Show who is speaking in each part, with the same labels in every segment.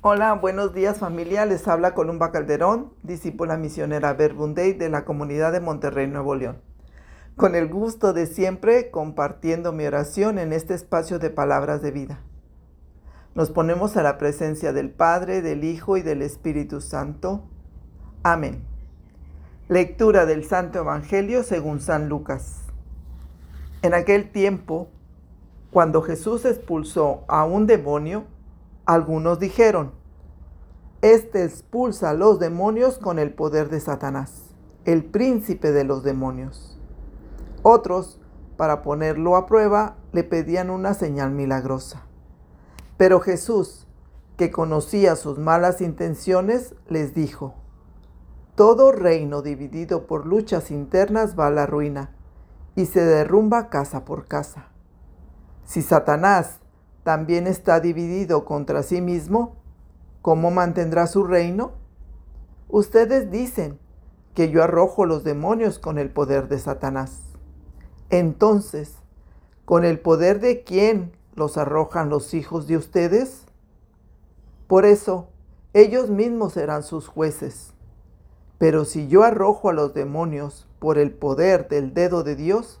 Speaker 1: Hola, buenos días familia. Les habla Columba Calderón, discípula misionera Verbunday de la comunidad de Monterrey, Nuevo León. Con el gusto de siempre compartiendo mi oración en este espacio de palabras de vida. Nos ponemos a la presencia del Padre, del Hijo y del Espíritu Santo. Amén. Lectura del Santo Evangelio según San Lucas. En aquel tiempo, cuando Jesús expulsó a un demonio, algunos dijeron, Este expulsa a los demonios con el poder de Satanás, el príncipe de los demonios. Otros, para ponerlo a prueba, le pedían una señal milagrosa. Pero Jesús, que conocía sus malas intenciones, les dijo, Todo reino dividido por luchas internas va a la ruina y se derrumba casa por casa. Si Satanás también está dividido contra sí mismo, ¿cómo mantendrá su reino? Ustedes dicen que yo arrojo los demonios con el poder de Satanás. Entonces, ¿con el poder de quién los arrojan los hijos de ustedes? Por eso, ellos mismos serán sus jueces. Pero si yo arrojo a los demonios por el poder del dedo de Dios,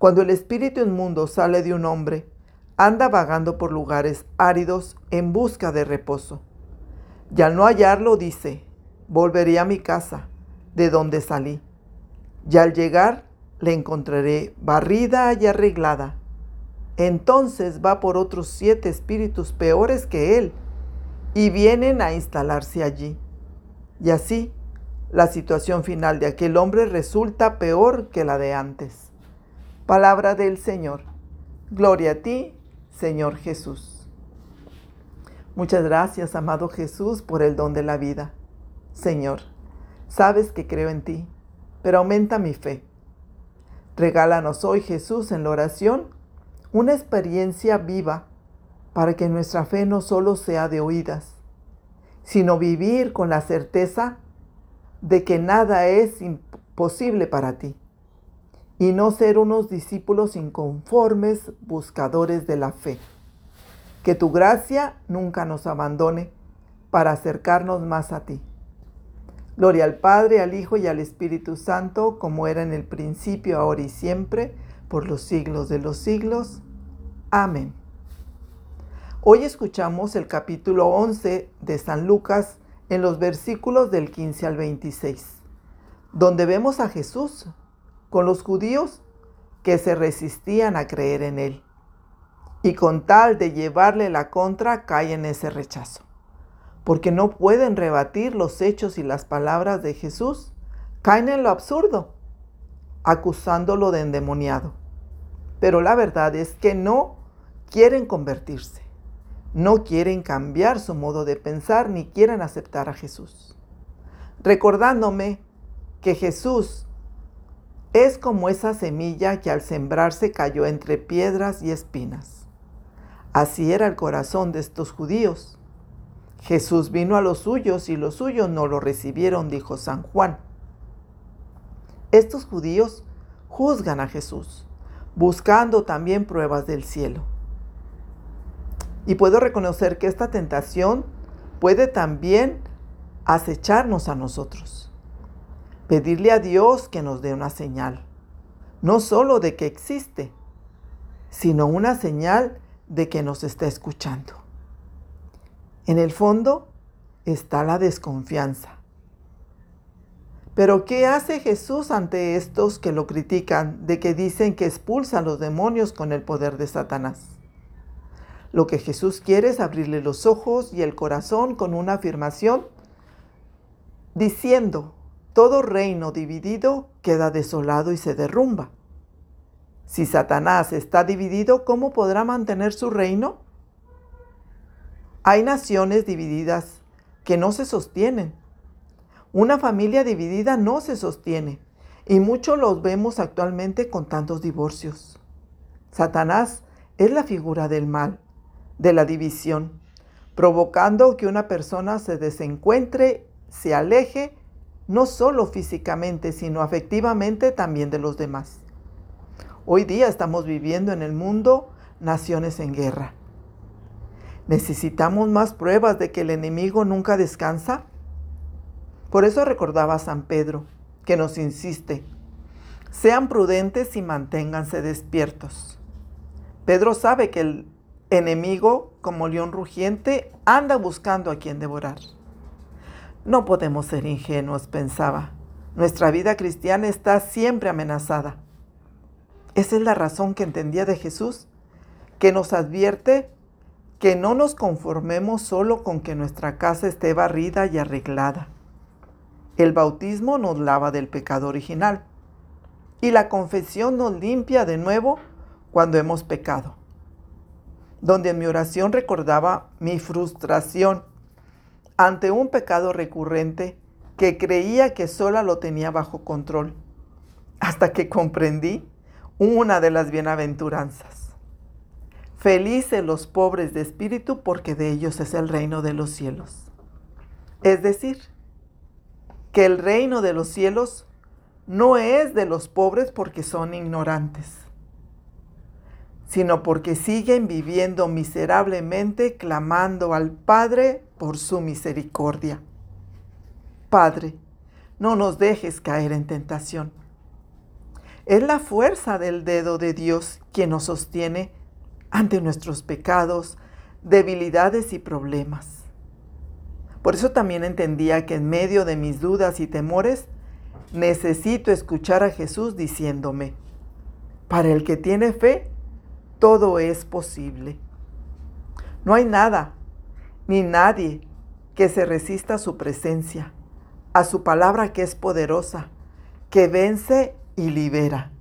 Speaker 1: Cuando el espíritu inmundo sale de un hombre, anda vagando por lugares áridos en busca de reposo. Y al no hallarlo dice, volveré a mi casa, de donde salí. Y al llegar le encontraré barrida y arreglada. Entonces va por otros siete espíritus peores que él, y vienen a instalarse allí. Y así, la situación final de aquel hombre resulta peor que la de antes. Palabra del Señor. Gloria a ti, Señor Jesús. Muchas gracias, amado Jesús, por el don de la vida. Señor, sabes que creo en ti, pero aumenta mi fe. Regálanos hoy, Jesús, en la oración, una experiencia viva para que nuestra fe no solo sea de oídas, sino vivir con la certeza de que nada es imposible para ti y no ser unos discípulos inconformes buscadores de la fe. Que tu gracia nunca nos abandone para acercarnos más a ti. Gloria al Padre, al Hijo y al Espíritu Santo, como era en el principio, ahora y siempre, por los siglos de los siglos. Amén. Hoy escuchamos el capítulo 11 de San Lucas en los versículos del 15 al 26, donde vemos a Jesús con los judíos que se resistían a creer en él. Y con tal de llevarle la contra, caen en ese rechazo. Porque no pueden rebatir los hechos y las palabras de Jesús, caen en lo absurdo, acusándolo de endemoniado. Pero la verdad es que no quieren convertirse, no quieren cambiar su modo de pensar ni quieren aceptar a Jesús. Recordándome que Jesús es como esa semilla que al sembrarse cayó entre piedras y espinas. Así era el corazón de estos judíos. Jesús vino a los suyos y los suyos no lo recibieron, dijo San Juan. Estos judíos juzgan a Jesús, buscando también pruebas del cielo. Y puedo reconocer que esta tentación puede también acecharnos a nosotros pedirle a Dios que nos dé una señal, no solo de que existe, sino una señal de que nos está escuchando. En el fondo está la desconfianza. Pero ¿qué hace Jesús ante estos que lo critican de que dicen que expulsan los demonios con el poder de Satanás? Lo que Jesús quiere es abrirle los ojos y el corazón con una afirmación diciendo, todo reino dividido queda desolado y se derrumba. Si Satanás está dividido, ¿cómo podrá mantener su reino? Hay naciones divididas que no se sostienen. Una familia dividida no se sostiene y muchos los vemos actualmente con tantos divorcios. Satanás es la figura del mal, de la división, provocando que una persona se desencuentre, se aleje, no solo físicamente, sino afectivamente también de los demás. Hoy día estamos viviendo en el mundo naciones en guerra. ¿Necesitamos más pruebas de que el enemigo nunca descansa? Por eso recordaba a San Pedro, que nos insiste, sean prudentes y manténganse despiertos. Pedro sabe que el enemigo, como león rugiente, anda buscando a quien devorar. No podemos ser ingenuos, pensaba. Nuestra vida cristiana está siempre amenazada. Esa es la razón que entendía de Jesús, que nos advierte que no nos conformemos solo con que nuestra casa esté barrida y arreglada el bautismo nos lava del pecado original y la confesión nos limpia de nuevo cuando hemos pecado. Donde en mi oración recordaba mi frustración ante un pecado recurrente que creía que sola lo tenía bajo control, hasta que comprendí una de las bienaventuranzas. Felices los pobres de espíritu porque de ellos es el reino de los cielos. Es decir, que el reino de los cielos no es de los pobres porque son ignorantes, sino porque siguen viviendo miserablemente clamando al Padre por su misericordia. Padre, no nos dejes caer en tentación. Es la fuerza del dedo de Dios quien nos sostiene ante nuestros pecados, debilidades y problemas. Por eso también entendía que en medio de mis dudas y temores, necesito escuchar a Jesús diciéndome, para el que tiene fe, todo es posible. No hay nada, ni nadie que se resista a su presencia, a su palabra que es poderosa, que vence y libera.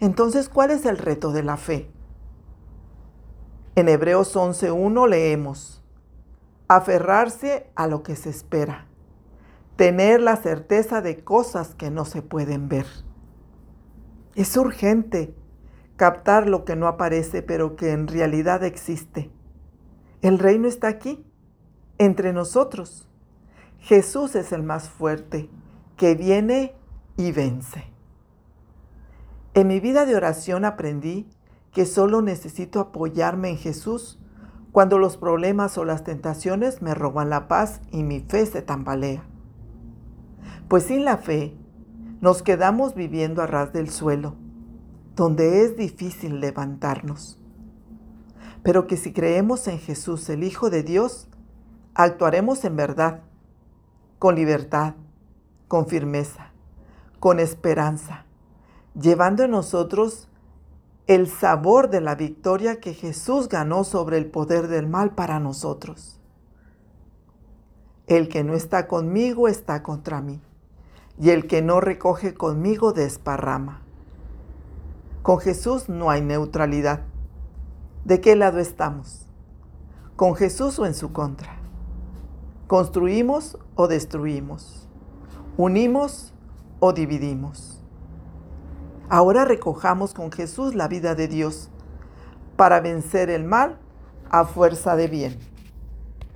Speaker 1: Entonces, ¿cuál es el reto de la fe? En Hebreos 11.1 leemos, aferrarse a lo que se espera, tener la certeza de cosas que no se pueden ver. Es urgente captar lo que no aparece pero que en realidad existe. El reino está aquí, entre nosotros. Jesús es el más fuerte, que viene y vence. En mi vida de oración aprendí que solo necesito apoyarme en Jesús cuando los problemas o las tentaciones me roban la paz y mi fe se tambalea. Pues sin la fe nos quedamos viviendo a ras del suelo, donde es difícil levantarnos. Pero que si creemos en Jesús, el Hijo de Dios, actuaremos en verdad, con libertad, con firmeza, con esperanza, llevando en nosotros el sabor de la victoria que Jesús ganó sobre el poder del mal para nosotros. El que no está conmigo está contra mí, y el que no recoge conmigo desparrama. Con Jesús no hay neutralidad. ¿De qué lado estamos? ¿Con Jesús o en su contra? ¿Construimos o destruimos? ¿Unimos o dividimos? Ahora recojamos con Jesús la vida de Dios para vencer el mal a fuerza de bien.